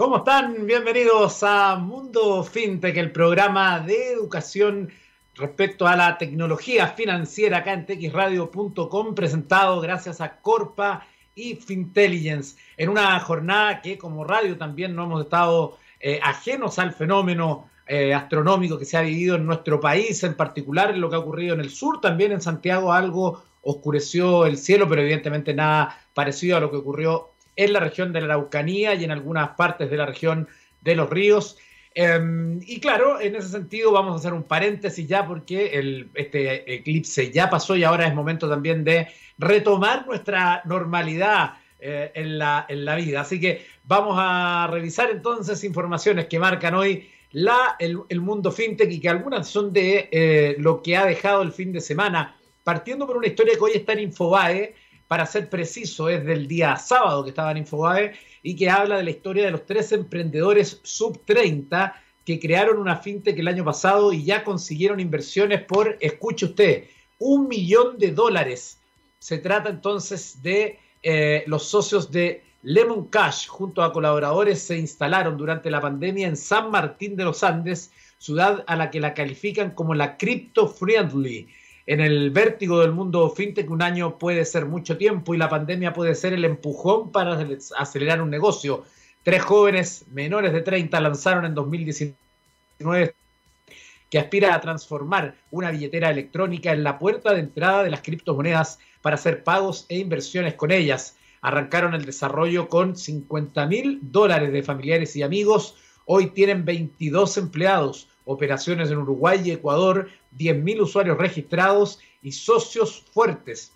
¿Cómo están? Bienvenidos a Mundo FinTech, el programa de educación respecto a la tecnología financiera acá en texradio.com, presentado gracias a Corpa y Fintelligence, en una jornada que como radio también no hemos estado eh, ajenos al fenómeno eh, astronómico que se ha vivido en nuestro país, en particular en lo que ha ocurrido en el sur, también en Santiago algo oscureció el cielo, pero evidentemente nada parecido a lo que ocurrió en la región de la Araucanía y en algunas partes de la región de los ríos. Em, y claro, en ese sentido vamos a hacer un paréntesis ya porque el, este eclipse ya pasó y ahora es momento también de retomar nuestra normalidad eh, en, la, en la vida. Así que vamos a revisar entonces informaciones que marcan hoy la, el, mundo fintech y que algunas son de eh, lo que ha dejado el fin de semana, partiendo por una historia que hoy está en Infobae, para ser preciso, es del día sábado que estaba en Infobae y que habla de la historia de los tres emprendedores sub 30 que crearon una fintech el año pasado y ya consiguieron inversiones por, escuche usted, un millón de dólares. Se trata entonces de eh, los socios de Lemon Cash, junto a colaboradores, se instalaron durante la pandemia en San Martín de los Andes, ciudad a la que la califican como la crypto friendly en el vértigo del mundo fintech un año puede ser mucho tiempo y la pandemia puede ser el empujón para acelerar un negocio. Tres jóvenes menores de 30 lanzaron en 2019 que aspira a transformar una billetera electrónica en la puerta de entrada de las criptomonedas para hacer pagos e inversiones con ellas. Arrancaron el desarrollo con 50 mil dólares de familiares y amigos. Hoy tienen 22 empleados operaciones en Uruguay y Ecuador, 10.000 usuarios registrados y socios fuertes.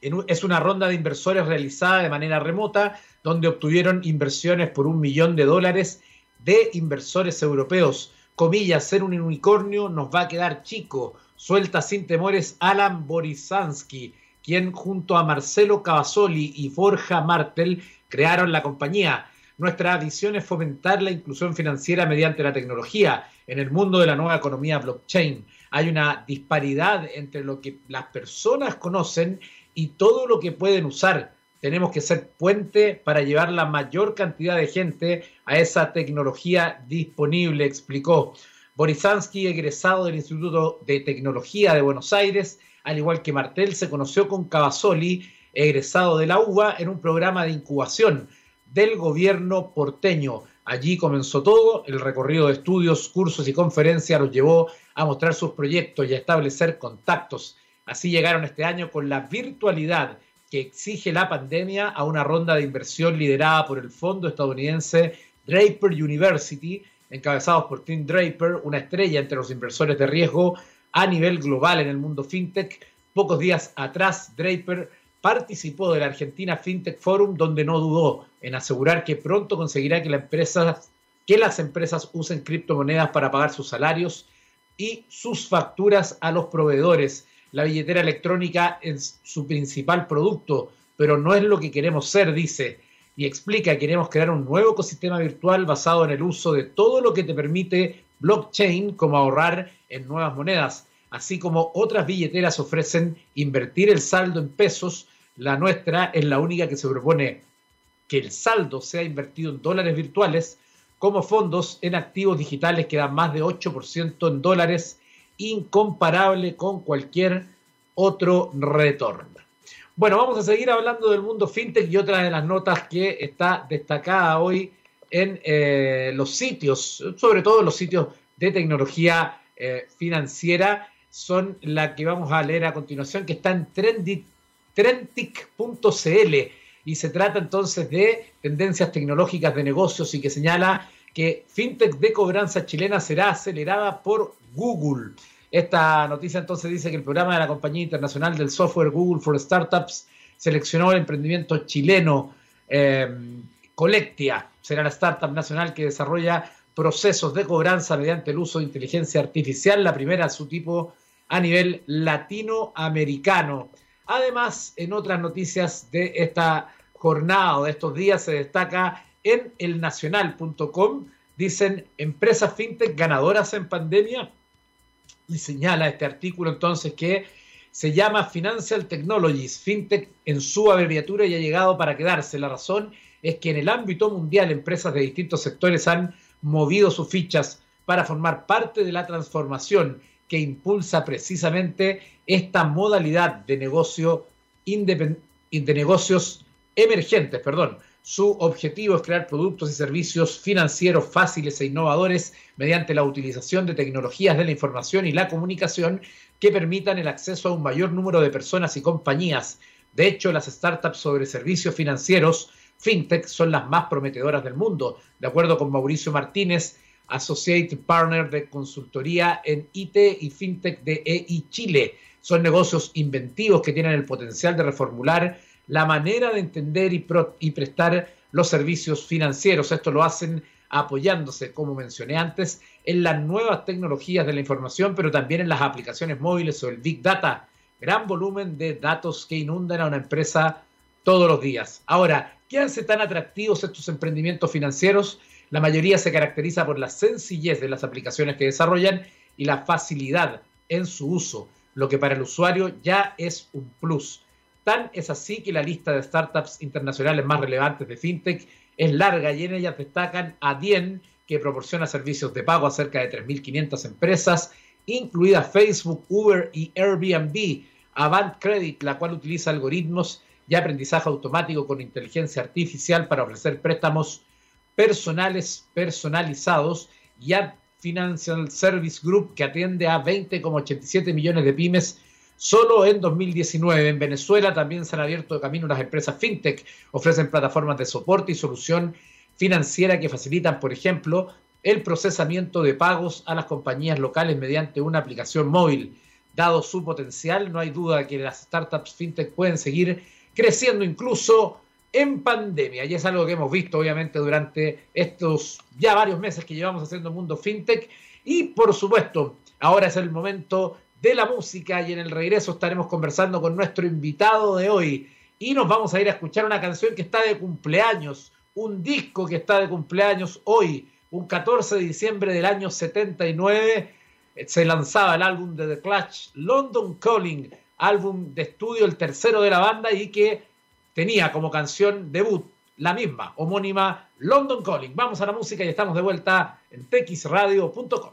Es una ronda de inversores realizada de manera remota, donde obtuvieron inversiones por un millón de dólares de inversores europeos. Comillas, ser un unicornio nos va a quedar chico. Suelta sin temores Alan Borisansky, quien junto a Marcelo Cavazoli y Forja Martel crearon la compañía. Nuestra visión es fomentar la inclusión financiera mediante la tecnología en el mundo de la nueva economía blockchain. Hay una disparidad entre lo que las personas conocen y todo lo que pueden usar. Tenemos que ser puente para llevar la mayor cantidad de gente a esa tecnología disponible, explicó. Borisansky, egresado del Instituto de Tecnología de Buenos Aires, al igual que Martel, se conoció con Cavazoli, egresado de la UBA, en un programa de incubación del gobierno porteño. Allí comenzó todo, el recorrido de estudios, cursos y conferencias los llevó a mostrar sus proyectos y a establecer contactos. Así llegaron este año con la virtualidad que exige la pandemia a una ronda de inversión liderada por el fondo estadounidense Draper University, encabezados por Tim Draper, una estrella entre los inversores de riesgo a nivel global en el mundo fintech. Pocos días atrás, Draper participó de la Argentina FinTech Forum, donde no dudó en asegurar que pronto conseguirá que, que las empresas usen criptomonedas para pagar sus salarios y sus facturas a los proveedores. La billetera electrónica es su principal producto, pero no es lo que queremos ser, dice. Y explica que queremos crear un nuevo ecosistema virtual basado en el uso de todo lo que te permite blockchain, como ahorrar en nuevas monedas, así como otras billeteras ofrecen invertir el saldo en pesos la nuestra es la única que se propone que el saldo sea invertido en dólares virtuales como fondos en activos digitales que dan más de 8% en dólares, incomparable con cualquier otro retorno. Bueno, vamos a seguir hablando del mundo fintech y otra de las notas que está destacada hoy en eh, los sitios, sobre todo los sitios de tecnología eh, financiera, son la que vamos a leer a continuación, que está en Trending Trentic.cl y se trata entonces de tendencias tecnológicas de negocios y que señala que FinTech de cobranza chilena será acelerada por Google. Esta noticia entonces dice que el programa de la compañía internacional del software Google for Startups seleccionó el emprendimiento chileno eh, Colectia. Será la startup nacional que desarrolla procesos de cobranza mediante el uso de inteligencia artificial, la primera de su tipo a nivel latinoamericano. Además, en otras noticias de esta jornada o de estos días se destaca en elnacional.com, dicen empresas fintech ganadoras en pandemia y señala este artículo entonces que se llama Financial Technologies, fintech en su abreviatura y ha llegado para quedarse. La razón es que en el ámbito mundial empresas de distintos sectores han movido sus fichas para formar parte de la transformación que impulsa precisamente esta modalidad de negocio de negocios emergentes, perdón. Su objetivo es crear productos y servicios financieros fáciles e innovadores mediante la utilización de tecnologías de la información y la comunicación que permitan el acceso a un mayor número de personas y compañías. De hecho, las startups sobre servicios financieros, fintech, son las más prometedoras del mundo, de acuerdo con Mauricio Martínez, Associate Partner de consultoría en IT y fintech de EI Chile. Son negocios inventivos que tienen el potencial de reformular la manera de entender y, prestar los servicios financieros. Esto lo hacen apoyándose, como mencioné antes, en las nuevas tecnologías de la información, pero también en las aplicaciones móviles o el Big Data. Gran volumen de datos que inundan a una empresa todos los días. Ahora, ¿qué hace tan atractivos estos emprendimientos financieros? La mayoría se caracteriza por la sencillez de las aplicaciones que desarrollan y la facilidad en su uso, lo que para el usuario ya es un plus. Tan es así que la lista de startups internacionales más relevantes de FinTech es larga y en ellas destacan Adyen, que proporciona servicios de pago a cerca de 3.500 empresas, incluidas Facebook, Uber y Airbnb, Avant Credit, la cual utiliza algoritmos y aprendizaje automático con inteligencia artificial para ofrecer préstamos personales personalizados, y Ad Financial Service Group, que atiende a 20,87 millones de pymes Solo en 2019 en Venezuela también se han abierto camino las empresas fintech, ofrecen plataformas de soporte y solución financiera que facilitan, por ejemplo, el procesamiento de pagos a las compañías locales mediante una aplicación móvil. Dado su potencial, no hay duda que las startups fintech pueden seguir creciendo incluso en pandemia. Y es algo que hemos visto, obviamente, durante estos ya varios meses que llevamos haciendo Mundo Fintech. Y, por supuesto, ahora es el momento de la música y en el regreso estaremos conversando con nuestro invitado de hoy y nos vamos a ir a escuchar una canción que está de cumpleaños, un disco que está de cumpleaños hoy, un 14 de diciembre del año 79, se lanzaba el álbum de The Clash, London Calling, álbum de estudio, el tercero de la banda y que tenía como canción debut la misma, homónima London Calling. Vamos a la música y estamos de vuelta en texradio.com.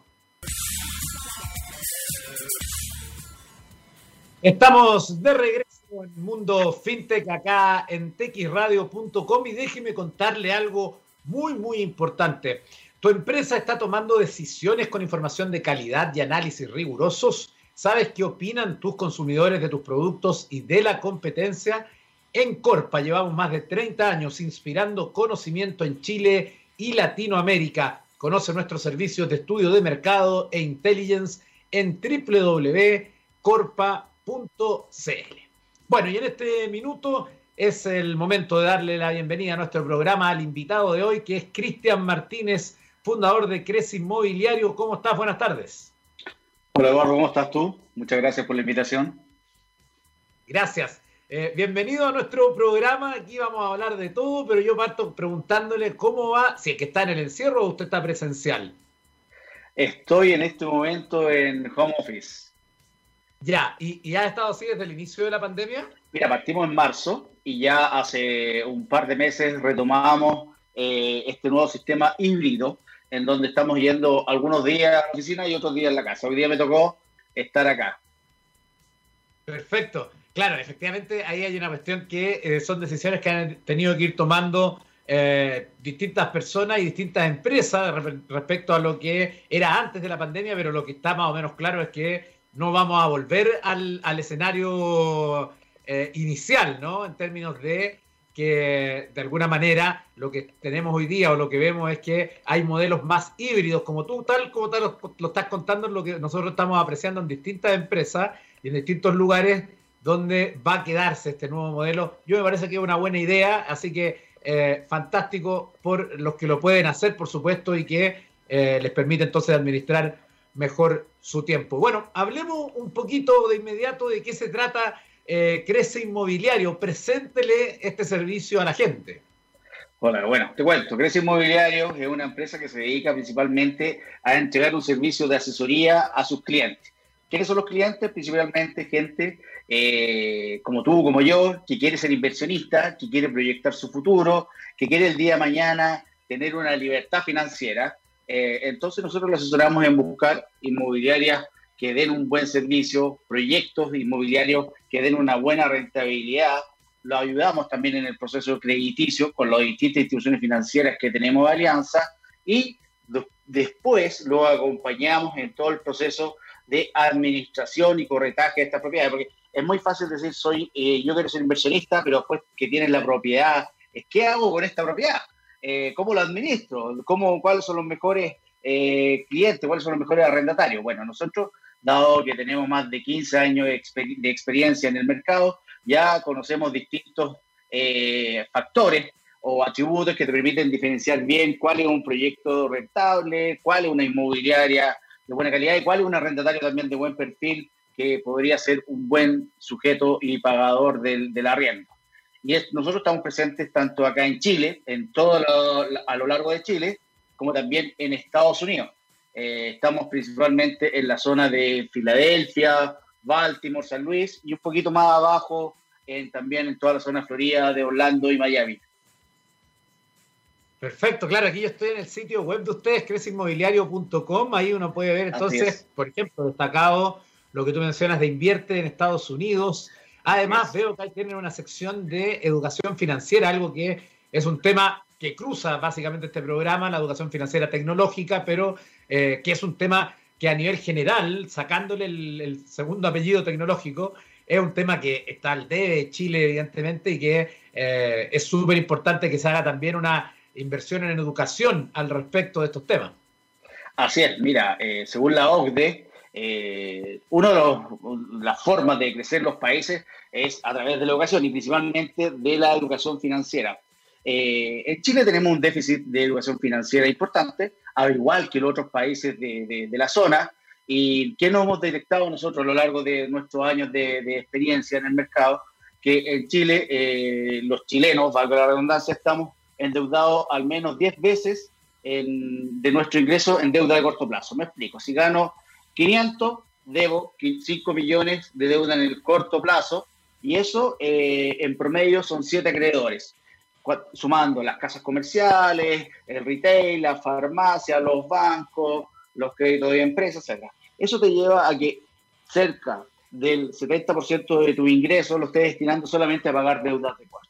Estamos de regreso en Mundo FinTech acá en texradio.com y déjeme contarle algo muy, muy importante. ¿Tu empresa está tomando decisiones con información de calidad y análisis rigurosos? ¿Sabes qué opinan tus consumidores de tus productos y de la competencia? En Corpa llevamos más de 30 años inspirando conocimiento en Chile y Latinoamérica. Conoce nuestros servicios de estudio de mercado e intelligence en www.corpa.com bueno, y en este minuto es el momento de darle la bienvenida a nuestro programa al invitado de hoy, que es Cristian Martínez, fundador de Crece Inmobiliario. ¿Cómo estás? Buenas tardes. Hola Eduardo, ¿cómo estás tú? Muchas gracias por la invitación. Gracias. Eh, bienvenido a nuestro programa. Aquí vamos a hablar de todo, pero yo parto preguntándole cómo va, si es que está en el encierro o usted está presencial. Estoy en este momento en home office. Ya, ¿Y, ha estado así desde el inicio de la pandemia? Mira, partimos en marzo y ya hace un par de meses retomamos eh, este nuevo sistema híbrido en donde estamos yendo algunos días a la oficina y otros días en la casa. Hoy día me tocó estar acá. Perfecto. Claro, efectivamente ahí hay una cuestión que eh, son decisiones que han tenido que ir tomando eh, distintas personas y distintas empresas respecto a lo que era antes de la pandemia, pero lo que está más o menos claro es que no vamos a volver al, escenario eh, inicial, ¿no? En términos de que de alguna manera lo que tenemos hoy día o lo que vemos es que hay modelos más híbridos, como tú, tal como tal lo, estás contando, lo que nosotros estamos apreciando en distintas empresas y en distintos lugares donde va a quedarse este nuevo modelo. Yo me parece que es una buena idea, así que eh, fantástico por los que lo pueden hacer, por supuesto, y que eh, les permite entonces administrar mejor su tiempo. Bueno, hablemos un poquito de inmediato de qué se trata eh, Crece Inmobiliario. Preséntele este servicio a la gente. Hola, bueno, te cuento. Crece Inmobiliario es una empresa que se dedica principalmente a entregar un servicio de asesoría a sus clientes. ¿Quiénes son los clientes? Principalmente gente eh, como tú, como yo, que quiere ser inversionista, que quiere proyectar su futuro, que quiere el día de mañana tener una libertad financiera. Eh, entonces nosotros lo asesoramos en buscar inmobiliarias que den un buen servicio, proyectos inmobiliarios que den una buena rentabilidad. Lo ayudamos también en el proceso crediticio con las distintas instituciones financieras que tenemos de alianza y después lo acompañamos en todo el proceso de administración y corretaje de estas propiedades, porque es muy fácil decir, soy, eh, yo quiero ser inversionista, pero después que tienes la propiedad, ¿qué hago con esta propiedad? Eh, ¿Cómo lo administro? ¿Cómo, ¿Cuáles son los mejores eh, clientes? ¿Cuáles son los mejores arrendatarios? Bueno, nosotros, dado que tenemos más de 15 años de, de experiencia en el mercado, ya conocemos distintos factores o atributos que te permiten diferenciar bien cuál es un proyecto rentable, cuál es una inmobiliaria de buena calidad y cuál es un arrendatario también de buen perfil que podría ser un buen sujeto y pagador del, del arriendo. Y nosotros estamos presentes tanto acá en Chile, en todo a lo largo de Chile, como también en Estados Unidos. Eh, estamos principalmente en la zona de Filadelfia, Baltimore, San Luis y un poquito más abajo en, también en toda la zona de Florida, de Orlando y Miami. Perfecto, claro, aquí yo estoy en el sitio web de ustedes, crecinmobiliario.com, ahí uno puede ver entonces, por ejemplo, destacado lo que tú mencionas de invierte en Estados Unidos. Además, veo que ahí tienen una sección de educación financiera, algo que es un tema que cruza básicamente este programa, la educación financiera tecnológica, pero eh, que es un tema que a nivel general, sacándole el, segundo apellido tecnológico, es un tema que está al debe Chile, evidentemente, y que eh, es súper importante que se haga también una inversión en educación al respecto de estos temas. Así es, mira, eh, según la OCDE, eh, una de las formas de crecer los países es a través de la educación y principalmente de la educación financiera. Eh, en Chile tenemos un déficit de educación financiera importante, al igual que los otros países de, la zona. ¿Y qué nos hemos detectado nosotros a lo largo de nuestros años de, experiencia en el mercado? Que en Chile, los chilenos, valga la redundancia, estamos endeudado al menos 10 veces de nuestro ingreso en deuda de corto plazo. Me explico, si gano 500, debo 5 millones de deuda en el corto plazo y eso eh, en promedio son 7 acreedores, sumando las casas comerciales, el retail, la farmacia, los bancos, los créditos de empresas, etc. Eso te lleva a que cerca del 70% de tu ingreso lo estés destinando solamente a pagar deudas de cuarto.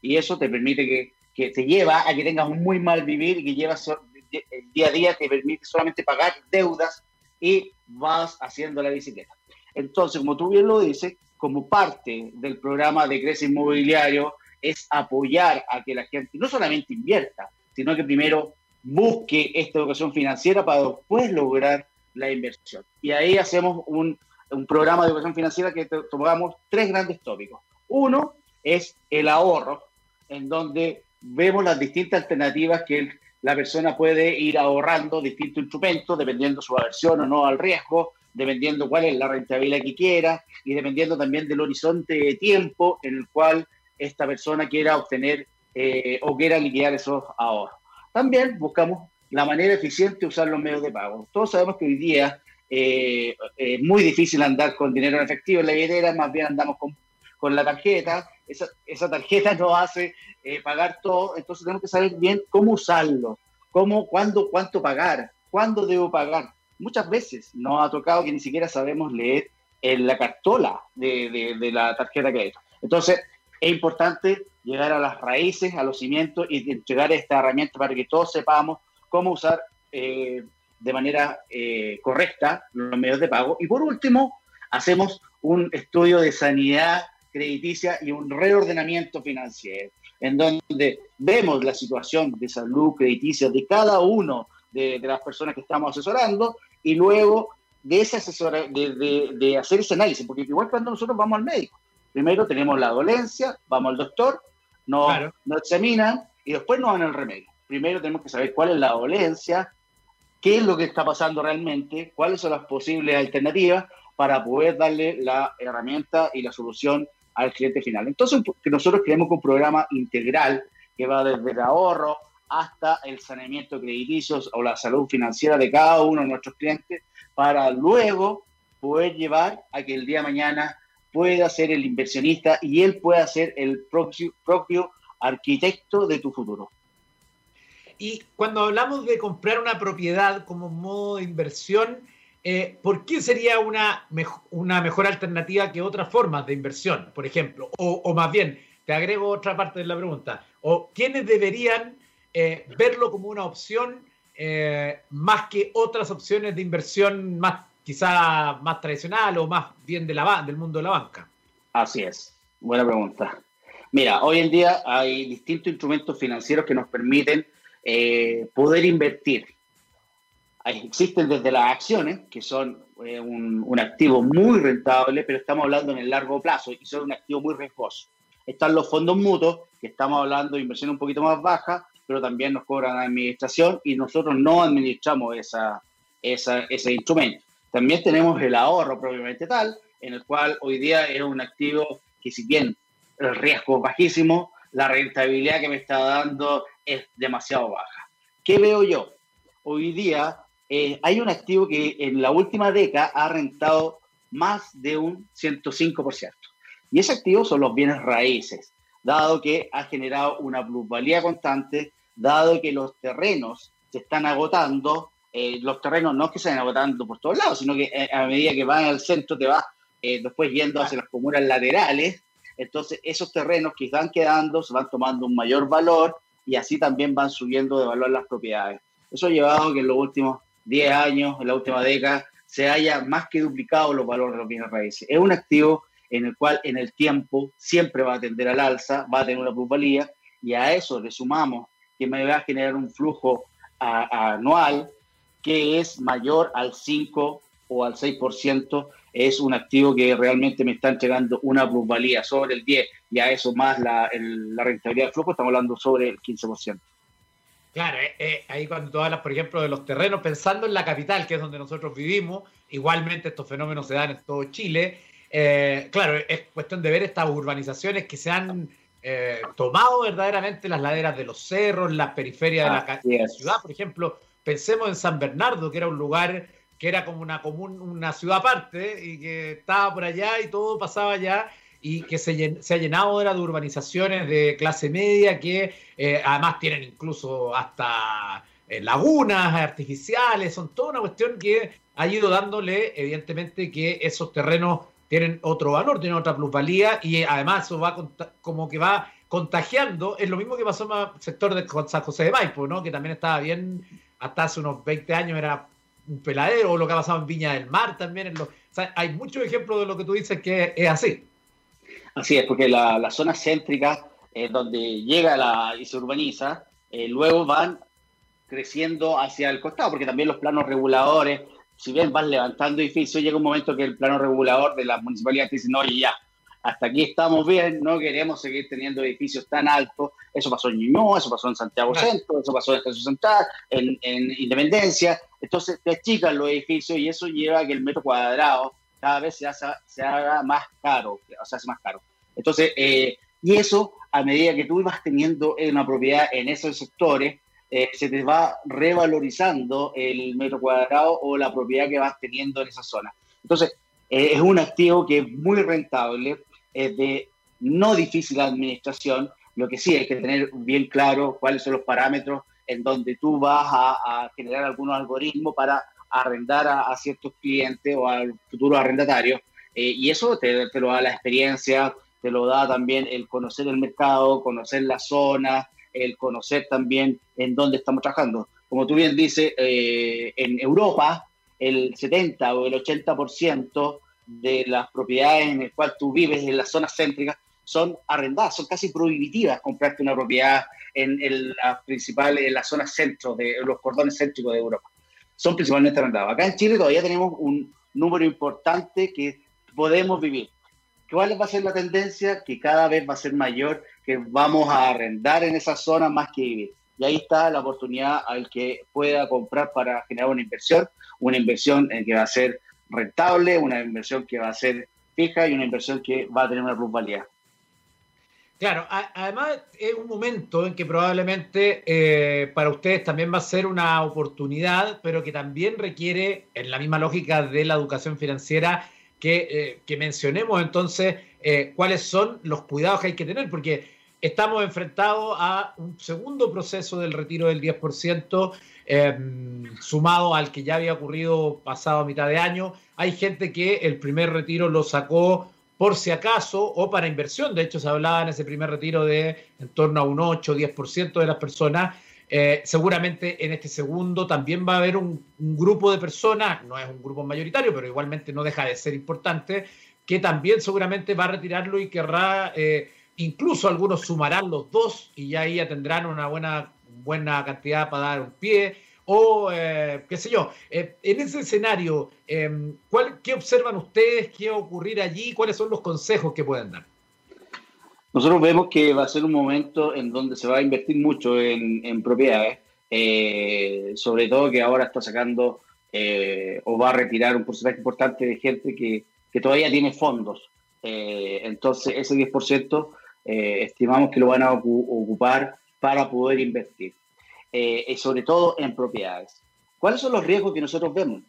Y eso te permite que que te lleva a que tengas un muy mal vivir y que llevas el día a día te permite solamente pagar deudas y vas haciendo la bicicleta. Entonces, como tú bien lo dices, como parte del programa de Crece Inmobiliario es apoyar a que la gente no solamente invierta, sino que primero busque esta educación financiera para después lograr la inversión. Y ahí hacemos un, un programa de educación financiera que tomamos tres grandes tópicos. Uno es el ahorro, en donde vemos las distintas alternativas que la persona puede ir ahorrando distintos instrumentos, dependiendo su aversión o no al riesgo, dependiendo cuál es la rentabilidad que quiera y dependiendo también del horizonte de tiempo en el cual esta persona quiera obtener eh, o quiera liquidar esos ahorros. También buscamos la manera eficiente de usar los medios de pago. Todos sabemos que hoy día eh, es muy difícil andar con dinero en efectivo en la billetera, más bien andamos con, con la tarjeta esa, esa tarjeta no hace eh, pagar todo, entonces tenemos que saber bien cómo usarlo, cómo, cuándo, cuánto pagar, cuándo debo pagar. Muchas veces nos ha tocado que ni siquiera sabemos leer en la cartola de, de, la tarjeta de crédito. Entonces, es importante llegar a las raíces, a los cimientos y entregar esta herramienta para que todos sepamos cómo usar eh, de manera eh, correcta los medios de pago. Y por último, hacemos un estudio de sanidad crediticia y un reordenamiento financiero, en donde vemos la situación de salud crediticia de cada uno de, las personas que estamos asesorando y luego de, ese asesor, de, de, hacer ese análisis, porque igual cuando nosotros vamos al médico, primero tenemos la dolencia, vamos al doctor, nos, nos examinan y después nos dan el remedio. Primero tenemos que saber cuál es la dolencia, qué es lo que está pasando realmente, cuáles son las posibles alternativas para poder darle la herramienta y la solución al cliente final. Entonces, que nosotros creemos un programa integral que va desde el ahorro hasta el saneamiento crediticio o la salud financiera de cada uno de nuestros clientes para luego poder llevar a que el día de mañana pueda ser el inversionista y él pueda ser el propio, propio arquitecto de tu futuro. Y cuando hablamos de comprar una propiedad como modo de inversión, eh, ¿por qué sería una, una mejor alternativa que otras formas de inversión, por ejemplo? O, más bien, te agrego otra parte de la pregunta, o quiénes deberían eh, verlo como una opción eh, más que otras opciones de inversión más quizá más tradicional o más bien de la, del mundo de la banca? Así es, buena pregunta. Mira, hoy en día hay distintos instrumentos financieros que nos permiten poder invertir. Existen desde las acciones, que son eh, un, un, activo muy rentable, pero estamos hablando en el largo plazo y son un activo muy riesgoso. Están los fondos mutuos, que estamos hablando de inversión un poquito más baja, pero también nos cobran administración y nosotros no administramos esa, esa, ese instrumento. También tenemos el ahorro propiamente tal, en el cual hoy día es un activo que si bien el riesgo es bajísimo, la rentabilidad que me está dando es demasiado baja. ¿Qué veo yo? Hoy día eh, hay un activo que en la última década ha rentado más de un 105%. Y ese activo son los bienes raíces, dado que ha generado una plusvalía constante, dado que los terrenos se están agotando eh, los terrenos no es que se vayan agotando por todos lados, sino que eh, a medida que van al centro te vas después yendo hacia las comunas laterales, entonces esos terrenos que están quedando se van tomando un mayor valor y así también van subiendo de valor las propiedades. Eso ha llevado a que en los últimos 10 años, en la última década, se haya más que duplicado los valores de los bienes raíces. Es un activo en el cual en el tiempo siempre va a tender al alza, va a tener una plusvalía y a eso le sumamos que me va a generar un flujo anual que es mayor al 5 o al 6%, es un activo que realmente me está entregando una plusvalía sobre el 10 y a eso más la, la rentabilidad de flujo, estamos hablando sobre el 15%. Claro, eh, eh, ahí cuando tú hablas, por ejemplo, de los terrenos, pensando en la capital, que es donde nosotros vivimos, igualmente estos fenómenos se dan en todo Chile. Eh, claro, es cuestión de ver estas urbanizaciones que se han tomado verdaderamente las laderas de los cerros, las periferias de la ciudad, por ejemplo, Pensemos en San Bernardo, que era un lugar que era como una común, una ciudad aparte y que estaba por allá y todo pasaba allá y que se, se ha llenado de urbanizaciones de clase media que eh, además tienen incluso hasta eh, lagunas artificiales, son toda una cuestión que ha ido dándole evidentemente que esos terrenos tienen otro valor, tienen otra plusvalía y además eso va como que va contagiando, es lo mismo que pasó en el sector de San José de Maipo, ¿no? que también estaba bien hasta hace unos 20 años era un peladero, o lo que ha pasado en Viña del Mar también. Hay muchos ejemplos de lo que tú dices que es así. Así es, porque la, la zona céntrica, eh, donde llega la, y se urbaniza, eh, luego van creciendo hacia el costado, porque también los planos reguladores, si bien van levantando edificios, llega un momento que el plano regulador de la municipalidad dice, no, ya, hasta aquí estamos bien, no queremos seguir teniendo edificios tan altos. Eso pasó en Ñuñoa, eso pasó en Santiago Centro, eso pasó en Estación Central, en, Independencia. Entonces te achican los edificios y eso lleva a que el metro cuadrado cada vez se, se haga más caro, o sea, hace más caro. Entonces, eh, y eso, a medida que tú vas teniendo una propiedad en esos sectores, eh, se te va revalorizando el metro cuadrado o la propiedad que vas teniendo en esa zona. Entonces, eh, es un activo que es muy rentable, es de no difícil administración, lo que sí hay que tener bien claro cuáles son los parámetros en donde tú vas a, generar algunos algoritmos para arrendar a, ciertos clientes o al futuro arrendatario. Eh, y eso te, lo da la experiencia, te lo da también el conocer el mercado, conocer la zona, el conocer también en dónde estamos trabajando. Como tú bien dices, eh, en Europa el 70 o el 80% de las propiedades en las cuales tú vives en las zonas céntricas son arrendadas, son casi prohibitivas comprarte una propiedad en, las principales, en las zonas centro, de los cordones céntricos de Europa. Son principalmente arrendadas. Acá en Chile todavía tenemos un número importante que podemos vivir. ¿Cuál va a ser la tendencia? Que cada vez va a ser mayor, que vamos a arrendar en esa zona más que vivir. Y ahí está la oportunidad al que pueda comprar para generar una inversión, una inversión en que va a ser rentable, una inversión que va a ser fija y una inversión que va a tener una plusvalía. Claro, además es un momento en que probablemente eh, para ustedes también va a ser una oportunidad, pero que también requiere, en la misma lógica de la educación financiera, que, eh, mencionemos entonces eh, cuáles son los cuidados que hay que tener, porque estamos enfrentados a un segundo proceso del retiro del 10%, em, sumado al que ya había ocurrido pasado a mitad de año. Hay gente que el primer retiro lo sacó por si acaso o para inversión. De hecho, se hablaba en ese primer retiro de en torno a un 8 o 10% de las personas. Eh, seguramente en este segundo también va a haber un, grupo de personas, no es un grupo mayoritario, pero igualmente no deja de ser importante, que también seguramente va a retirarlo y querrá, eh, incluso algunos sumarán los dos y ya ahí ya tendrán una buena, buena cantidad para dar un pie o eh, qué sé yo. Eh, en ese escenario, em, ¿qué observan ustedes? ¿Qué va a ocurrir allí? ¿Cuáles son los consejos que pueden dar? Nosotros vemos que va a ser un momento en donde se va a invertir mucho en, propiedades, eh, sobre todo que ahora está sacando o va a retirar un porcentaje importante de gente que, que todavía tiene fondos. entonces, ese 10% estimamos que lo van a ocupar para poder invertir. Eh, sobre todo en propiedades. ¿Cuáles son los riesgos que nosotros vemos?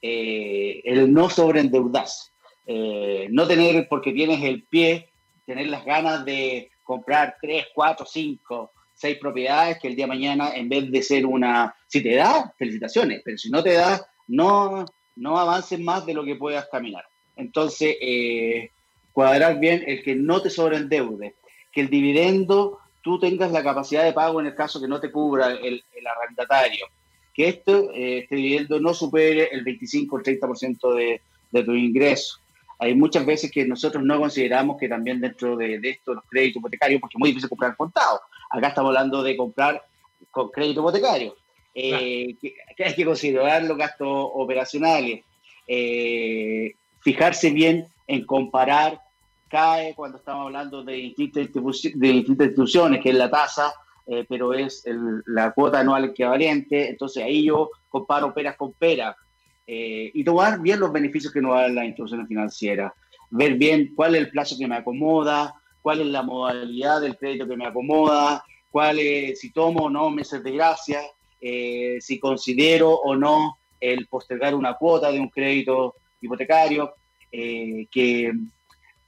Eh, el no sobreendeudarse, eh, no tener, porque tienes el pie, tener las ganas de comprar 3, 4, 5, 6 propiedades que el día de mañana, en vez de ser una, si te da, felicitaciones, pero si no te da, no, no avances más de lo que puedas caminar. Entonces, eh, cuadrar bien el que no te sobreendeude, que el dividendo tú tengas la capacidad de pago en el caso que no te cubra el, arrendatario. Que esto, eh, este dividendo no supere el 25 o el 30% de, de tu ingreso. Hay muchas veces que nosotros no consideramos que también dentro de, esto los créditos hipotecarios, porque es muy difícil comprar contado. Acá estamos hablando de comprar con crédito hipotecario. Eh, que, hay que considerar los gastos operacionales, eh, fijarse bien en comparar cae cuando estamos hablando de distintas, de instituciones, que es la tasa, eh, pero es la cuota anual equivalente. Entonces ahí yo comparo peras con peras eh, y tomar bien los beneficios que nos dan las instituciones financieras. Ver bien cuál es el plazo que me acomoda, cuál es la modalidad del crédito que me acomoda, cuál es, si tomo o no meses de gracia, eh, si considero o no el postergar una cuota de un crédito hipotecario, que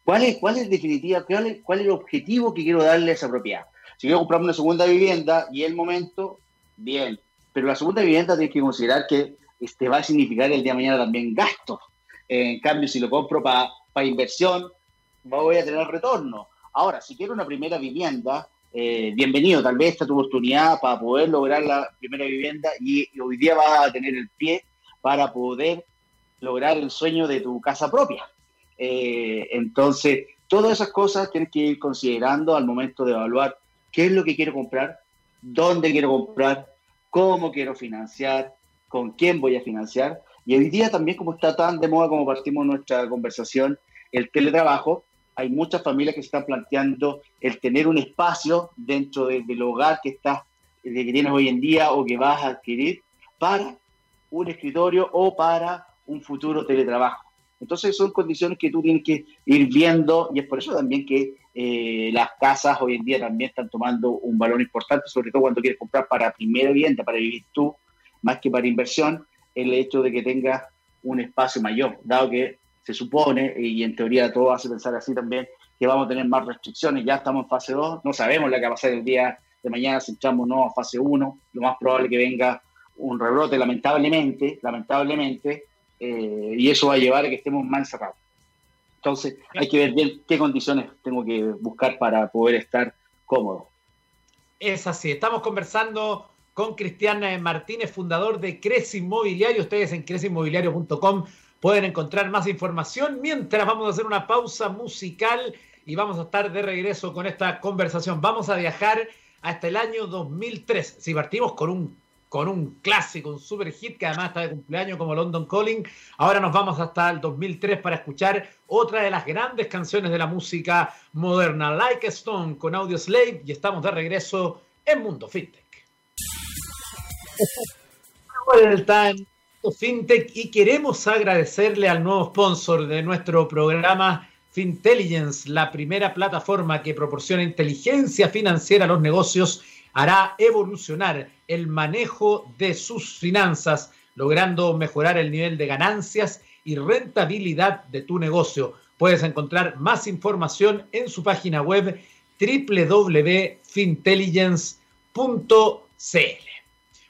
¿Cuál es, cuál es definitiva, cuál es, cuál es el objetivo que quiero darle a esa propiedad? Si quiero comprarme una segunda vivienda y el momento, bien. Pero la segunda vivienda tienes que considerar que este va a significar el día de mañana también gastos. En cambio, si lo compro para inversión, voy a tener retorno. Ahora, si quiero una primera vivienda, eh, bienvenido, tal vez esta tu oportunidad para poder lograr la primera vivienda y, y, hoy día vas a tener el pie para poder lograr el sueño de tu casa propia. Eh, entonces, todas esas cosas tienes que ir considerando al momento de evaluar qué es lo que quiero comprar, dónde quiero comprar, cómo quiero financiar, con quién voy a financiar. Y hoy día también como está tan de moda como partimos nuestra conversación, el teletrabajo, hay muchas familias que se están planteando el tener un espacio dentro del hogar que estás, que tienes hoy en día o que vas a adquirir para un escritorio o para un futuro teletrabajo. Entonces son condiciones que tú tienes que ir viendo y es por eso también que eh, las casas hoy en día también están tomando un valor importante, sobre todo cuando quieres comprar para primera vivienda, para vivir tú, más que para inversión, el hecho de que tengas un espacio mayor, dado que se supone, y en teoría todo hace pensar así también, que vamos a tener más restricciones, ya estamos en fase 2, no sabemos la que va a pasar el día de mañana si entramos no a fase 1, lo más probable que venga un rebrote, lamentablemente, lamentablemente, eh, y eso va a llevar a que estemos más encerrados. Entonces, hay que ver bien qué condiciones tengo que buscar para poder estar cómodo. Es así, estamos conversando con Cristian Martínez, fundador de Crece Inmobiliario. Ustedes en creceinmobiliario.com pueden encontrar más información. Mientras vamos a hacer una pausa musical y vamos a estar de regreso con esta conversación. Vamos a viajar hasta el año 2003. Si partimos con un con un clásico, un super hit que además está de cumpleaños como London Calling. Ahora nos vamos hasta el 2003 para escuchar otra de las grandes canciones de la música moderna, Like a Stone con Audio Slave y estamos de regreso en Mundo FinTech. Vuelta en Mundo FinTech y queremos agradecerle al nuevo sponsor de nuestro programa Fintelligence, la primera plataforma que proporciona inteligencia financiera a los negocios, hará evolucionar el manejo de sus finanzas, logrando mejorar el nivel de ganancias y rentabilidad de tu negocio. Puedes encontrar más información en su página web www.fintelligence.cl.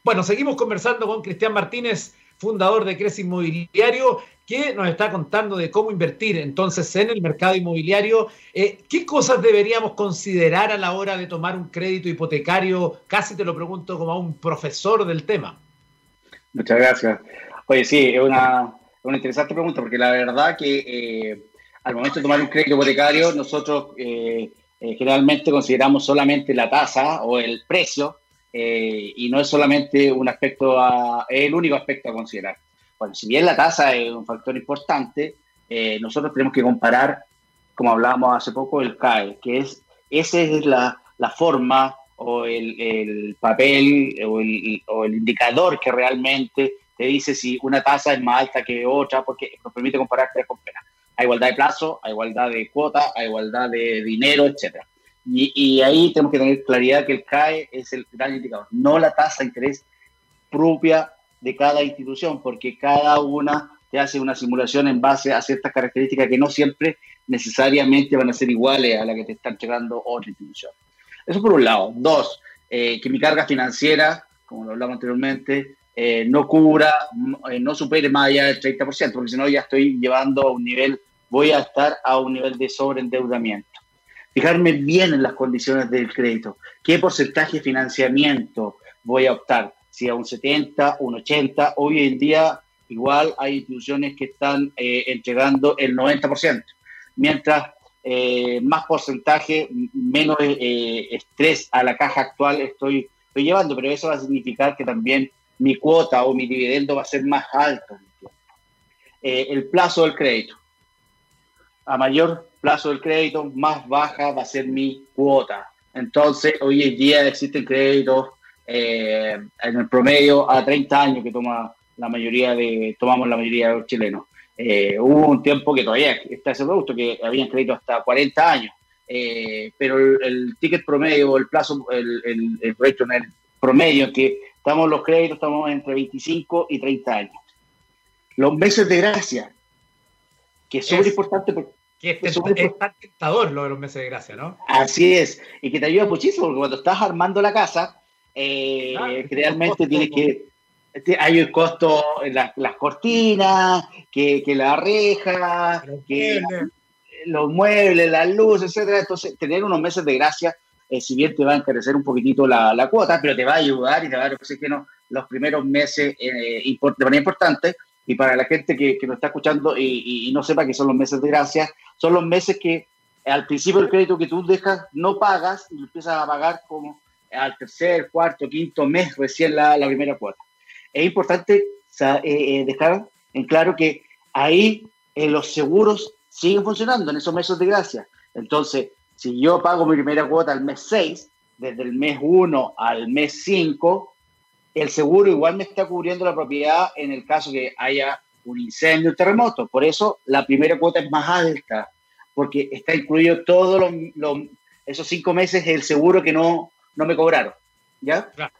Bueno, seguimos conversando con Cristian Martínez, fundador de Crece Inmobiliario, que nos está contando de cómo invertir entonces en el mercado inmobiliario. Eh, ¿Qué cosas deberíamos considerar a la hora de tomar un crédito hipotecario? Casi te lo pregunto como a un profesor del tema. Muchas gracias. Oye, sí, es una, interesante pregunta porque la verdad que eh, al momento de tomar un crédito hipotecario nosotros eh, generalmente consideramos solamente la tasa o el precio y no es solamente un aspecto, a, el único aspecto a considerar. Bueno, si bien la tasa es un factor importante, eh, nosotros tenemos que comparar, como hablábamos hace poco, el CAE, que es, esa es la, la forma o el, el papel o el, o el, indicador que realmente te dice si una tasa es más alta que otra, porque nos permite comparar tres con. Hay igualdad de plazo, hay igualdad de cuota, hay igualdad de dinero, etc. Y, ahí tenemos que tener claridad que el CAE es el gran indicador, no la tasa de interés propia de cada institución, porque cada una te hace una simulación en base a ciertas características que no siempre necesariamente van a ser iguales a la que te está entregando otra institución. Eso por un lado. Dos, eh, que mi carga financiera, como lo hablamos anteriormente, eh, no cubra, eh, no supere más allá del 30%, porque si no ya estoy llevando a un nivel, voy a estar a un nivel de sobreendeudamiento. Fijarme bien en las condiciones del crédito, qué porcentaje de financiamiento voy a optar si a un 70, un 80, hoy en día igual hay instituciones que están eh, entregando el 90%, mientras eh, más porcentaje, menos eh, estrés a la caja actual estoy, estoy llevando, pero eso va a significar que también mi cuota o mi dividendo va a ser más alto. el plazo del crédito. A mayor plazo del crédito, más baja va a ser mi cuota. Entonces, hoy en día existen créditos eh, en el promedio a 30 años que toma la mayoría de, tomamos la mayoría de los chilenos. Eh, hubo un tiempo que todavía está ese producto, que habían crédito hasta 40 años, eh, pero el, ticket promedio, el plazo, el, el, el, el promedio que estamos los créditos, estamos entre 25 y 30 años. Los meses de gracia, que es súper importante porque que es, es, tan tentador lo de los meses de gracia, ¿no? Así es, y que te ayuda muchísimo, porque cuando estás armando la casa, eh, realmente tiene que hay el costo en las cortinas, que, que la reja, que los muebles, las luces, etcétera. Entonces, tener unos meses de gracia, eh, si bien te va a encarecer un poquitito la, la, cuota, pero te va a ayudar y te va a dar oxígeno los primeros meses eh, de manera importante. Y para la gente que, que nos está escuchando y, y, no sepa que son los meses de gracia, son los meses que al principio del crédito que tú dejas no pagas y empiezas a pagar como al tercer, cuarto, quinto mes recién la, la primera cuota. Es importante eh, eh, dejar en claro que ahí eh, los seguros siguen funcionando en esos meses de gracia. Entonces, si yo pago mi primera cuota al mes 6, desde el mes 1 al mes 5, el seguro igual me está cubriendo la propiedad en el caso que haya un incendio, un terremoto. Por eso la primera cuota es más alta, porque está incluido todos los, los, esos cinco meses el seguro que no, no me cobraron. ¿Ya? Claro.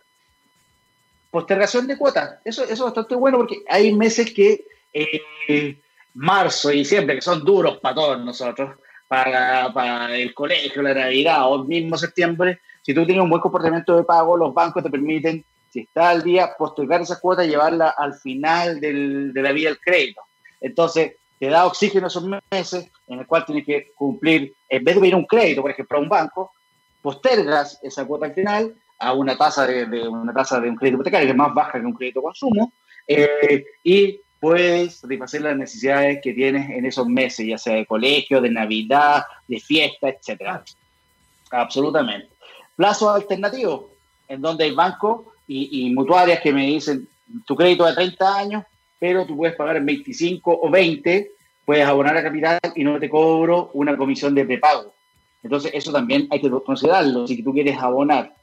Postergación de cuotas. Eso, eso es bastante bueno porque hay meses que eh, marzo y diciembre, que son duros para todos nosotros, para, para, el colegio, la Navidad o mismo septiembre, si tú tienes un buen comportamiento de pago, los bancos te permiten, si está al día, postergar esa cuota y llevarla al final del, de la vida del crédito. Entonces, te da oxígeno esos meses en el cual tienes que cumplir, en vez de pedir un crédito, por ejemplo, a un banco, postergas esa cuota al final a una tasa de, una tasa de un crédito hipotecario que es más baja que un crédito consumo eh, y puedes satisfacer las necesidades que tienes en esos meses, ya sea de colegio, de Navidad, de fiesta, etcétera. Absolutamente. Plazo alternativo, en donde hay bancos y, mutuarias que me dicen tu crédito de 30 años, pero tú puedes pagar en 25 o 20, puedes abonar a capital y no te cobro una comisión de prepago. Entonces, eso también hay que considerarlo si tú quieres abonar.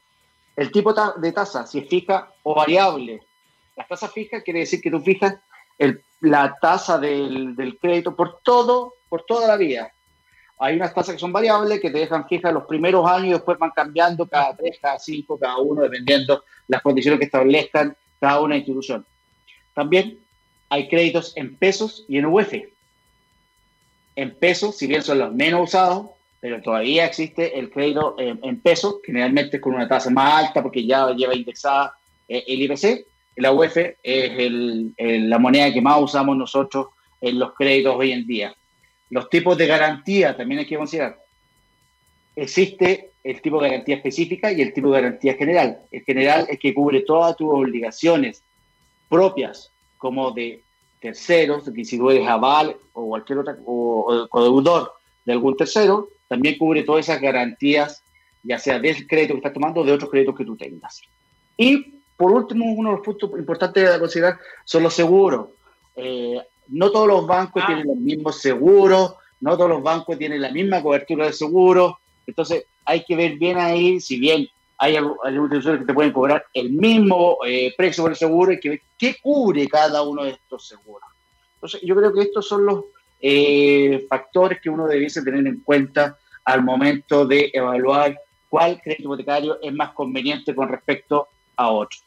El tipo de tasa, si es fija o variable. La tasa fija quiere decir que tú fijas el, la tasa del, del, crédito por todo, por toda la vida. Hay unas tasas que son variables que te dejan fijas los primeros años y después van cambiando cada tres, cada cinco, cada uno, dependiendo las condiciones que establezcan cada una institución. También hay créditos en pesos y en UF. En pesos, si bien son los menos usados, pero todavía existe el crédito en, pesos, generalmente con una tasa más alta porque ya lleva indexada eh, el IPC. La UF es la moneda que más usamos nosotros en los créditos hoy en día. Los tipos de garantía también hay que considerar. Existe el tipo de garantía específica y el tipo de garantía general. El general es que cubre todas tus obligaciones propias como de terceros, que si tú eres aval o cualquier otra, o, o deudor de algún tercero, también cubre todas esas garantías, ya sea del crédito que estás tomando o de otros créditos que tú tengas. Y por último, uno de los puntos importantes a considerar son los seguros. Eh, no todos los bancos ah. tienen los mismos seguros, no todos los bancos tienen la misma cobertura de seguro. Entonces, hay que ver bien ahí, si bien hay algunos que te pueden cobrar el mismo eh, precio por el seguro, hay que ver qué cubre cada uno de estos seguros. Entonces, yo creo que estos son los eh, factores que uno debiese tener en cuenta al momento de evaluar cuál crédito hipotecario es más conveniente con respecto a otro.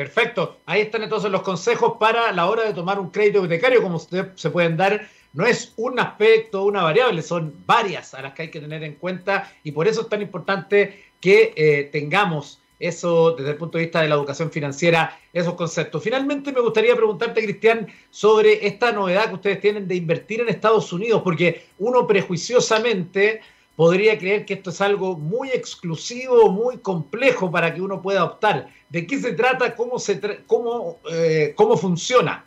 Perfecto. Ahí están entonces los consejos para la hora de tomar un crédito hipotecario, como usted se pueden dar. No es un aspecto, una variable, son varias a las que hay que tener en cuenta y por eso es tan importante que eh, tengamos eso desde el punto de vista de la educación financiera, esos conceptos. Finalmente me gustaría preguntarte, Cristian, sobre esta novedad que ustedes tienen de invertir en Estados Unidos, porque uno prejuiciosamente podría creer que esto es algo muy exclusivo, muy complejo para que uno pueda optar. ¿De qué se trata? ¿Cómo, se cómo, eh, cómo funciona?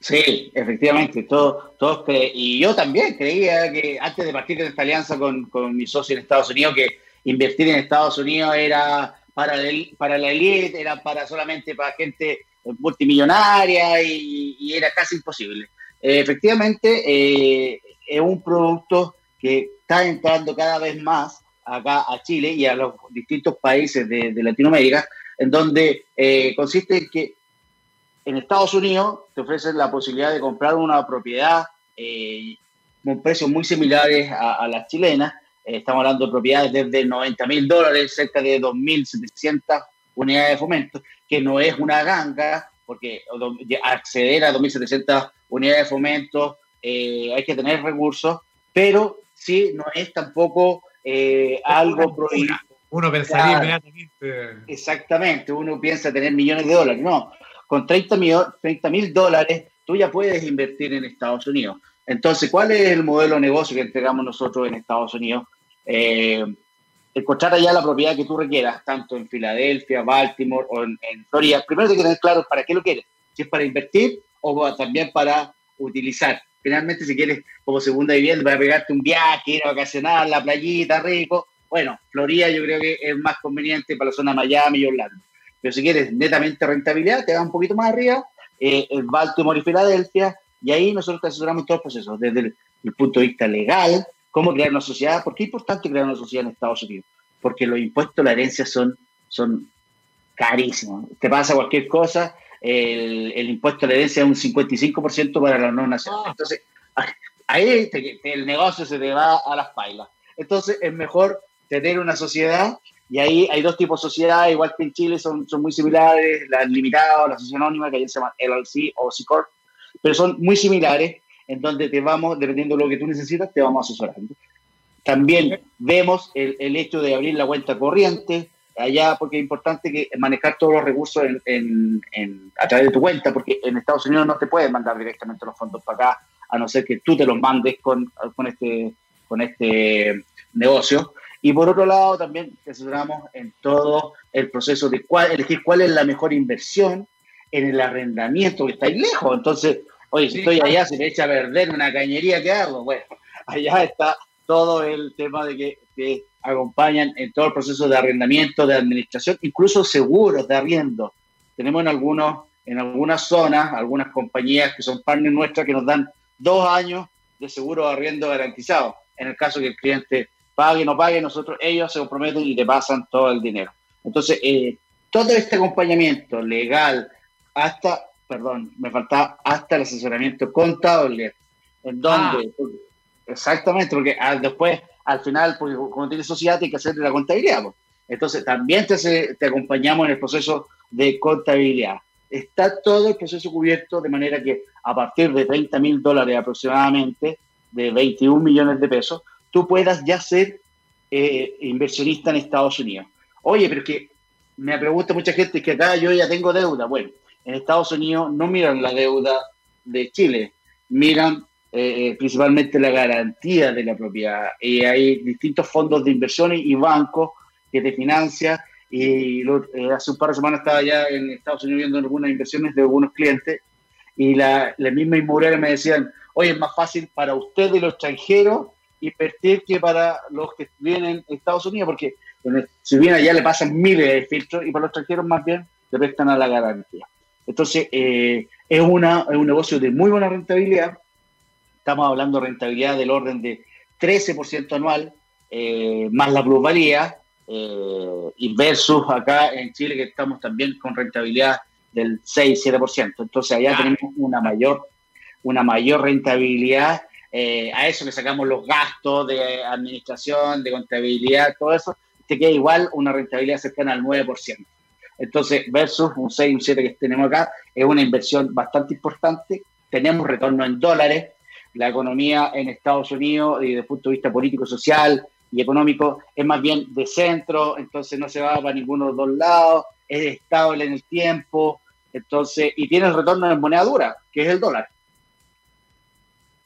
Sí, efectivamente, todos, todos y yo también creía que antes de partir de esta alianza con, con mi socio en Estados Unidos, que invertir en Estados Unidos era para, para la élite, era para solamente para gente multimillonaria y, era casi imposible. Eh, efectivamente, eh, es un producto que está entrando cada vez más acá a Chile y a los distintos países de, Latinoamérica, en donde eh, consiste en que en Estados Unidos te ofrecen la posibilidad de comprar una propiedad con precios muy similares a, a las chilenas, eh, estamos hablando de propiedades desde 90 mil dólares, cerca de 2.700 unidades de fomento, que no es una ganga, porque acceder a 2.700 unidades de fomento eh, hay que tener recursos, pero sí no es tampoco eh, algo prohibido. Uno pensaría inmediatamente. Exactamente, uno piensa tener millones de dólares. No, con 30 mil dólares tú ya puedes invertir en Estados Unidos. Entonces, ¿cuál es el modelo de negocio que entregamos nosotros en Estados Unidos? eh, encontrar allá la propiedad que tú requieras, tanto en Filadelfia, Baltimore o en, Florida. Primero tienes que tener claro para qué lo quieres, si es para invertir o también para utilizar. Finalmente, si quieres como segunda vivienda, para pegarte un viaje, ir a vacacionar, la playita, rico, bueno, Florida yo creo que es más conveniente para la zona de Miami y Orlando. Pero si quieres netamente rentabilidad, te va un poquito más arriba, eh, en Baltimore y Filadelfia, y ahí nosotros te asesoramos todos los procesos, desde el punto de vista legal, cómo crear una sociedad. ¿Por qué es importante crear una sociedad en Estados Unidos? Porque los impuestos la herencia son, son carísimos. Te pasa cualquier cosa, el, impuesto a la herencia es un 55% para los no nacionales. Ah. Entonces, ahí el negocio se te va a las pailas. Entonces, es mejor tener una sociedad y ahí hay dos tipos de sociedades, igual que en Chile son, son muy similares, la limitada o la sociedad anónima, que ahí se llama LLC o C Corp, pero son muy similares en donde te vamos, dependiendo de lo que tú necesitas, te vamos asesorando. También vemos el, el hecho de abrir la cuenta corriente allá, porque es importante que manejar todos los recursos en, en, a través de tu cuenta, porque en Estados Unidos no te pueden mandar directamente los fondos para acá, a no ser que tú te los mandes con, con, este, con este negocio. Y por otro lado, también te asesoramos en todo el proceso de cuál, elegir cuál es la mejor inversión en el arrendamiento, que está ahí lejos. Entonces, Oye, si estoy allá, se me echa a perder una cañería, ¿qué hago? Bueno, allá está todo el tema de que, que acompañan en todo el proceso de arrendamiento, de administración, incluso seguros de arriendo. Tenemos en, algunos, en algunas zonas algunas compañías que son partners nuestras que nos dan dos años de seguro de arriendo garantizado. En el caso que el cliente pague o no pague, nosotros ellos se comprometen y te pasan todo el dinero. Entonces, eh, todo este acompañamiento legal hasta perdón, me faltaba hasta el asesoramiento contable, en donde, ah. exactamente, porque ah, después, al final, porque como tienes sociedad, tienes que hacer la contabilidad. Entonces, también te, te acompañamos en el proceso de contabilidad. Está todo el proceso cubierto de manera que a partir de 30 mil dólares aproximadamente, de 21 millones de pesos, tú puedas ya ser eh, inversionista en Estados Unidos. Oye, pero es que me pregunta mucha gente que acá yo ya tengo deuda. Bueno, en Estados Unidos no miran la deuda de Chile, miran eh, eh, principalmente la garantía de la propiedad. Y hay distintos fondos de inversiones y bancos que te financian. Y hace un par de semanas estaba ya en Estados Unidos viendo algunas inversiones de algunos clientes y la, la misma inmobiliaria me decían, oye, es más fácil para ustedes los extranjeros invertir que para los que vienen en Estados Unidos, porque si bien allá le pasan miles de filtros y para los extranjeros más bien le prestan a la garantía. Entonces, eh, es, una, es un negocio de muy buena rentabilidad. Estamos hablando de rentabilidad del orden de 13% anual, eh, más la plusvalía, eh, versus acá en Chile que estamos también con rentabilidad del 6-7%. Entonces allá tenemos una mayor, una mayor rentabilidad eh, a eso le sacamos los gastos de administración, de contabilidad, todo eso, te queda igual una rentabilidad cercana al 9%. Entonces, versus un 6, un 7 que tenemos acá, es una inversión bastante importante. Tenemos retorno en dólares. La economía en Estados Unidos, desde el punto de vista político, social y económico, es más bien de centro, entonces no se va para ninguno de los dos lados, es estable en el tiempo, entonces, y tiene el retorno en moneda dura, que es el dólar.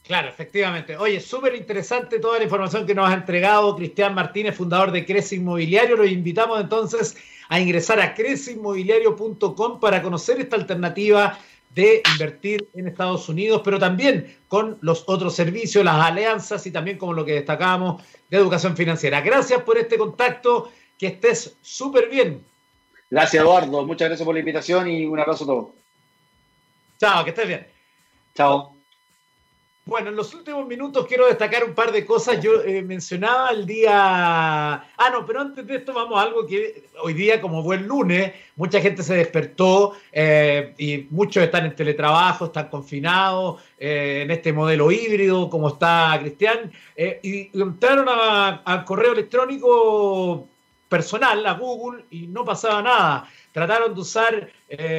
Claro, efectivamente. Oye, súper interesante toda la información que nos ha entregado Cristian Martínez, fundador de Crece Inmobiliario. Los invitamos entonces a ingresar a creceinmobiliario.com para conocer esta alternativa de invertir en Estados Unidos, pero también con los otros servicios, las alianzas y también como lo que destacábamos de educación financiera. Gracias por este contacto, que estés súper bien. Gracias, Eduardo. Muchas gracias por la invitación y un abrazo a todos. Chao, que estés bien. Chao. Bueno, en los últimos minutos quiero destacar un par de cosas. Yo eh, mencionaba el día... Ah, no, pero antes de esto vamos a algo que hoy día, como buen lunes, mucha gente se despertó eh, y muchos están en teletrabajo, están confinados eh, en este modelo híbrido, como está Cristian, y entraron al correo electrónico personal, a Google, y no pasaba nada. Trataron de usar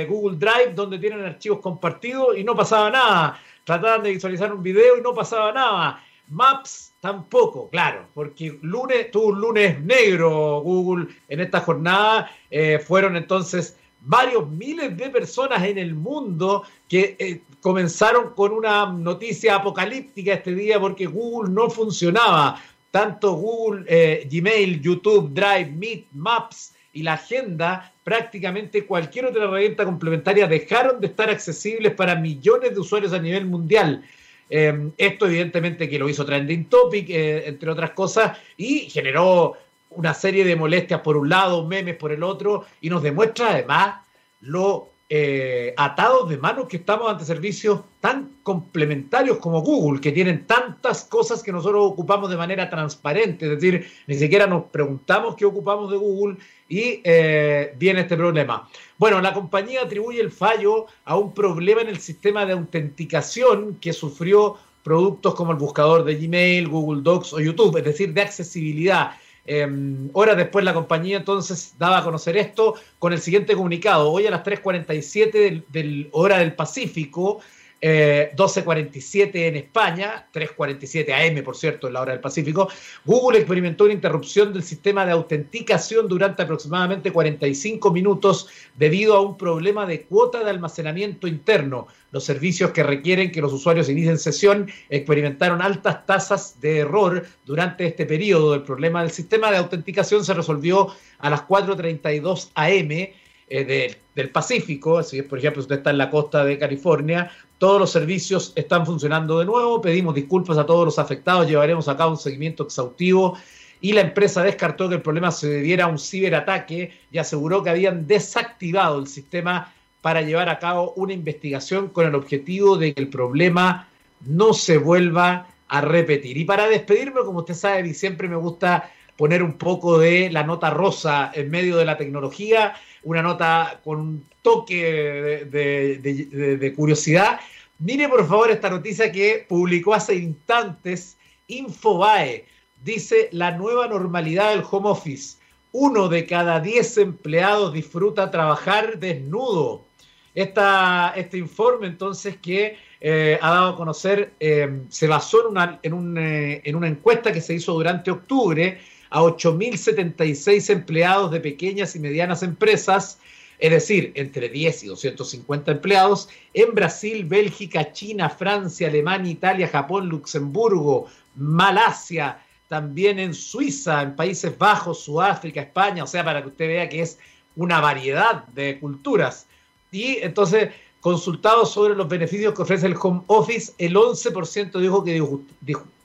Google Drive, donde tienen archivos compartidos, y no pasaba nada trataban de visualizar un video y no pasaba nada. Maps tampoco, claro, porque lunes, tuvo un lunes negro Google en esta jornada. Eh, fueron entonces varios miles de personas en el mundo que eh, comenzaron con una noticia apocalíptica este día porque Google no funcionaba. Tanto Google, eh, Gmail, YouTube, Drive, Meet, Maps y la agenda, prácticamente cualquier otra herramienta complementaria dejaron de estar accesibles para millones de usuarios a nivel mundial. Eh, esto evidentemente que lo hizo Trending Topic, eh, entre otras cosas, y generó una serie de molestias por un lado, memes por el otro, y nos demuestra además lo eh, atados de manos que estamos ante servicios tan complementarios como Google, que tienen tantas cosas que nosotros ocupamos de manera transparente, es decir, ni siquiera nos preguntamos qué ocupamos de Google y eh, viene este problema. Bueno, la compañía atribuye el fallo a un problema en el sistema de autenticación que sufrió productos como el buscador de Gmail, Google Docs o YouTube, es decir, de accesibilidad. Em, horas después la compañía entonces daba a conocer esto con el siguiente comunicado. Hoy a las 3.47 del, del hora del Pacífico, 12.47 eh, en España, 3.47 AM, por cierto, en la hora del Pacífico, Google experimentó una interrupción del sistema de autenticación durante aproximadamente 45 minutos debido a un problema de cuota de almacenamiento interno. Los servicios que requieren que los usuarios inicien sesión experimentaron altas tasas de error durante este periodo. El problema del sistema de autenticación se resolvió a las 4.32 AM. Eh, del Pacífico, así es, por ejemplo, usted está en la costa de California, todos los servicios están funcionando de nuevo. Pedimos disculpas a todos los afectados. Llevaremos a cabo un seguimiento exhaustivo. Y la empresa descartó que el problema se debiera a un ciberataque y aseguró que habían desactivado el sistema para llevar a cabo una investigación con el objetivo de que el problema no se vuelva a repetir. Y para despedirme, como usted sabe, y siempre me gusta poner un poco de la nota rosa en medio de la tecnología, una nota con un toque de, curiosidad, Mire por favor esta noticia que publicó hace instantes Infobae. Dice la nueva normalidad del home office. Uno de cada diez empleados disfruta trabajar desnudo. Esta, este informe entonces que eh, ha dado a conocer, eh, se basó en una, eh, en una encuesta que se hizo durante octubre a 8.076 empleados de pequeñas y medianas empresas es decir, entre 10 y 250 empleados, en Brasil, Bélgica, China, Francia, Alemania, Italia, Japón, Luxemburgo, Malasia, también en Suiza, en Países Bajos, Sudáfrica, España, o sea, para que usted vea que es una variedad de culturas. Y entonces, consultado sobre los beneficios que ofrece el home office, el 11% dijo que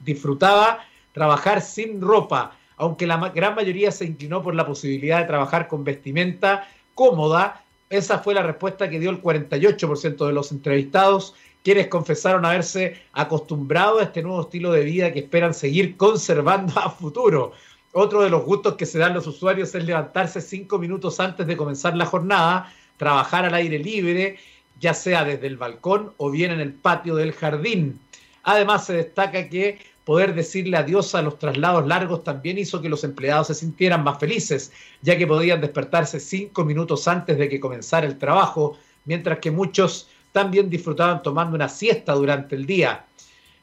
disfrutaba trabajar sin ropa, aunque la gran mayoría se inclinó por la posibilidad de trabajar con vestimenta cómoda. Esa fue la respuesta que dio el 48% de los entrevistados, quienes confesaron haberse acostumbrado a este nuevo estilo de vida que esperan seguir conservando a futuro. Otro de los gustos que se dan los usuarios es levantarse cinco minutos antes de comenzar la jornada, trabajar al aire libre, ya sea desde el balcón o bien en el patio del jardín. Además, se destaca que poder decirle adiós a los traslados largos también hizo que los empleados se sintieran más felices, ya que podían despertarse cinco minutos antes de que comenzara el trabajo, mientras que muchos también disfrutaban tomando una siesta durante el día.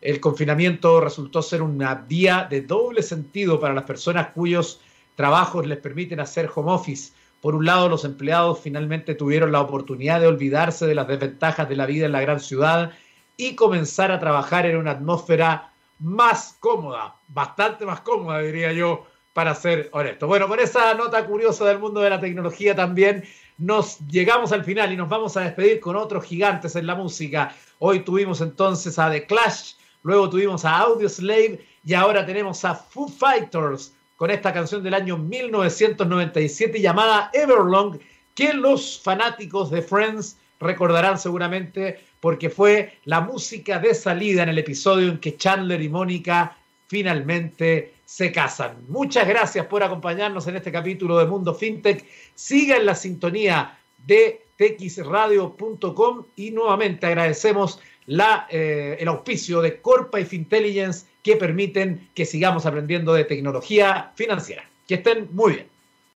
El confinamiento resultó ser una vía de doble sentido para las personas cuyos trabajos les permiten hacer home office. Por un lado, los empleados finalmente tuvieron la oportunidad de olvidarse de las desventajas de la vida en la gran ciudad y comenzar a trabajar en una atmósfera más cómoda, bastante más cómoda, diría yo, para ser honesto. Bueno, con esa nota curiosa del mundo de la tecnología también nos llegamos al final y nos vamos a despedir con otros gigantes en la música. Hoy tuvimos entonces a The Clash, luego tuvimos a Audio Slave y ahora tenemos a Foo Fighters con esta canción del año 1997 llamada Everlong, que los fanáticos de Friends recordarán seguramente porque fue la música de salida en el episodio en que Chandler y Mónica finalmente se casan. Muchas gracias por acompañarnos en este capítulo de Mundo FinTech. Siga en la sintonía de txradio.com y nuevamente agradecemos la, eh, el auspicio de Corpa y Fintelligence que permiten que sigamos aprendiendo de tecnología financiera. Que estén muy bien.